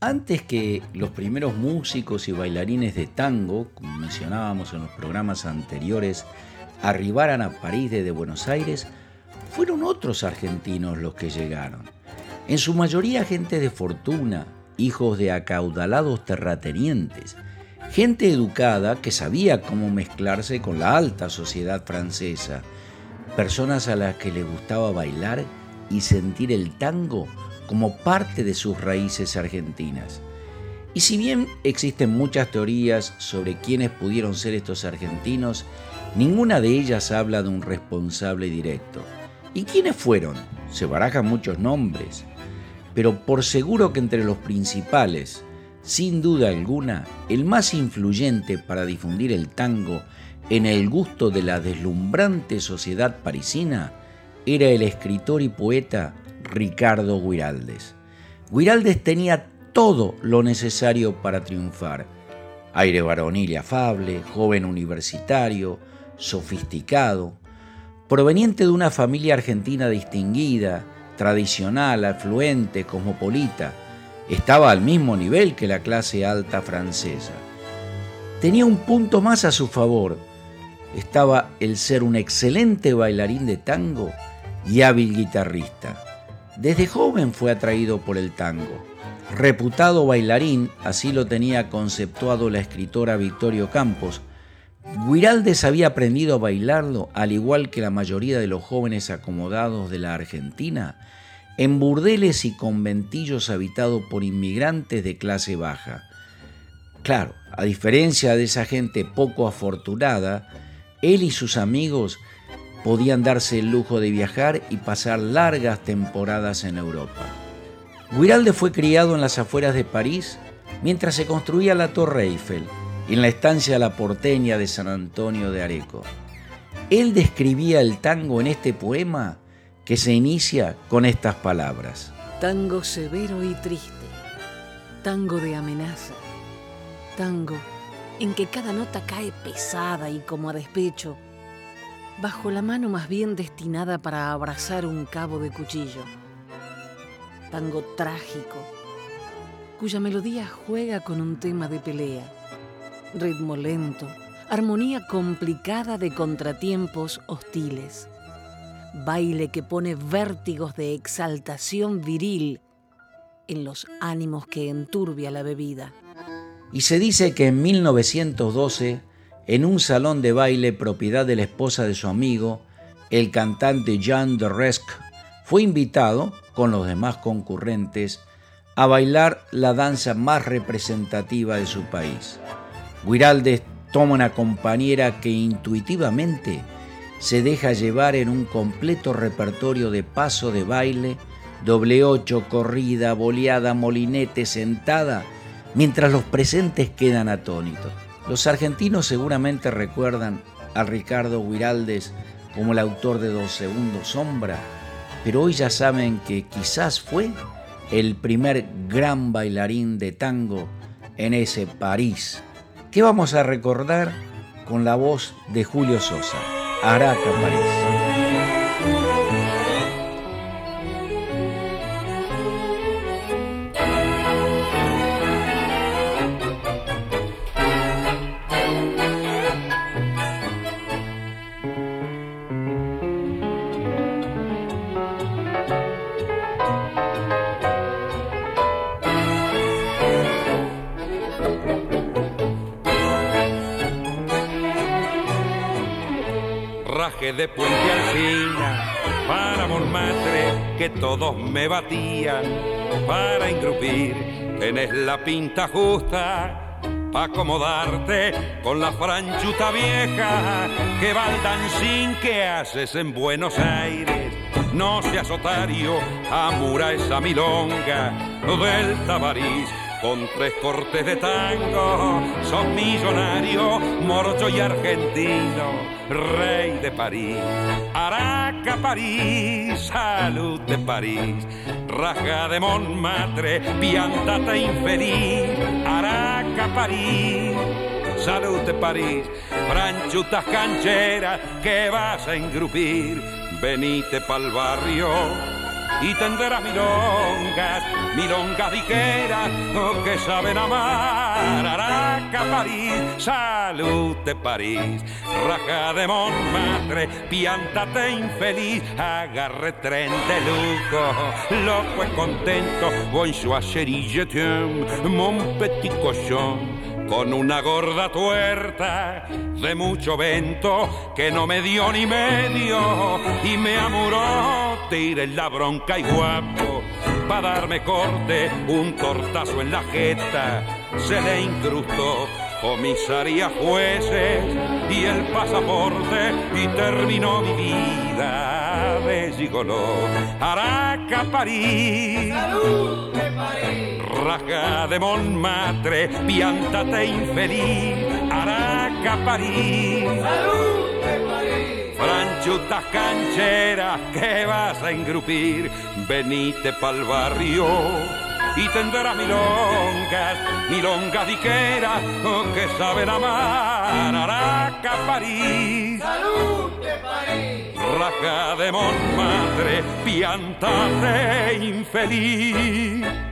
Antes que los primeros músicos y bailarines de tango, como mencionábamos en los programas anteriores, arribaran a París desde Buenos Aires, fueron otros argentinos los que llegaron. En su mayoría gente de fortuna, hijos de acaudalados terratenientes, gente educada que sabía cómo mezclarse con la alta sociedad francesa, personas a las que les gustaba bailar y sentir el tango como parte de sus raíces argentinas. Y si bien existen muchas teorías sobre quiénes pudieron ser estos argentinos, ninguna de ellas habla de un responsable directo. ¿Y quiénes fueron? Se barajan muchos nombres, pero por seguro que entre los principales, sin duda alguna, el más influyente para difundir el tango en el gusto de la deslumbrante sociedad parisina era el escritor y poeta Ricardo Guiraldes. Guiraldes tenía todo lo necesario para triunfar. Aire varonil y afable, joven universitario, sofisticado, proveniente de una familia argentina distinguida, tradicional, afluente, cosmopolita, estaba al mismo nivel que la clase alta francesa. Tenía un punto más a su favor, estaba el ser un excelente bailarín de tango y hábil guitarrista. Desde joven fue atraído por el tango. Reputado bailarín, así lo tenía conceptuado la escritora Victorio Campos, Guiraldes había aprendido a bailarlo, al igual que la mayoría de los jóvenes acomodados de la Argentina, en burdeles y conventillos habitados por inmigrantes de clase baja. Claro, a diferencia de esa gente poco afortunada, él y sus amigos podían darse el lujo de viajar y pasar largas temporadas en Europa. Guiralde fue criado en las afueras de París mientras se construía la Torre Eiffel, en la estancia La Porteña de San Antonio de Areco. Él describía el tango en este poema que se inicia con estas palabras. Tango severo y triste, tango de amenaza, tango en que cada nota cae pesada y como a despecho, bajo la mano más bien destinada para abrazar un cabo de cuchillo. Tango trágico, cuya melodía juega con un tema de pelea, ritmo lento, armonía complicada de contratiempos hostiles, baile que pone vértigos de exaltación viril en los ánimos que enturbia la bebida. Y se dice que en 1912 en un salón de baile propiedad de la esposa de su amigo, el cantante Jean de Resque, fue invitado, con los demás concurrentes, a bailar la danza más representativa de su país. Guiraldes toma una compañera que intuitivamente se deja llevar en un completo repertorio de paso de baile, doble ocho, corrida, boleada, molinete, sentada, mientras los presentes quedan atónitos. Los argentinos seguramente recuerdan a Ricardo Guiraldes como el autor de Dos Segundos Sombra, pero hoy ya saben que quizás fue el primer gran bailarín de tango en ese París, que vamos a recordar con la voz de Julio Sosa, Araca París. De Puente Alcina para Montmartre que todos me batían para ingrupir tenés la pinta justa pa' acomodarte con la franchuta vieja que va al sin que haces en Buenos Aires. No seas otario amura esa milonga del tabarís con tres cortes de tango, son millonario, morocho y argentino, rey de París, Araca París, salud de París, raja de Montmartre, piantata infeliz, Araca París, salud de París, franchutas cancheras que vas a engrupir, venite pa'l barrio y tendrás milongas, milongas diqueras oh, que saben amar. Araca, París, salud de París, raja de Montmartre, piántate infeliz, agarre tren de lujo, loco y contento, bonjour chérie, je t'aime, mon petit cochon con una gorda tuerta de mucho vento que no me dio ni medio y me amuró, tiré la bronca y guapo para darme corte, un tortazo en la jeta se le incrustó. Comisaría jueces y el pasaporte y terminó mi vida de gigoló. Araca, París. ¡Salud de París! Raja de Montmartre, piántate infeliz. Araca, París. ¡Salud de París! Franchutas cancheras que vas a engrupir, venite pa'l barrio y tendrás milongas, milongas diqueras oh, que saben amar. Araca, París, ¡Salud de París! raja de Montmartre, piántate infeliz.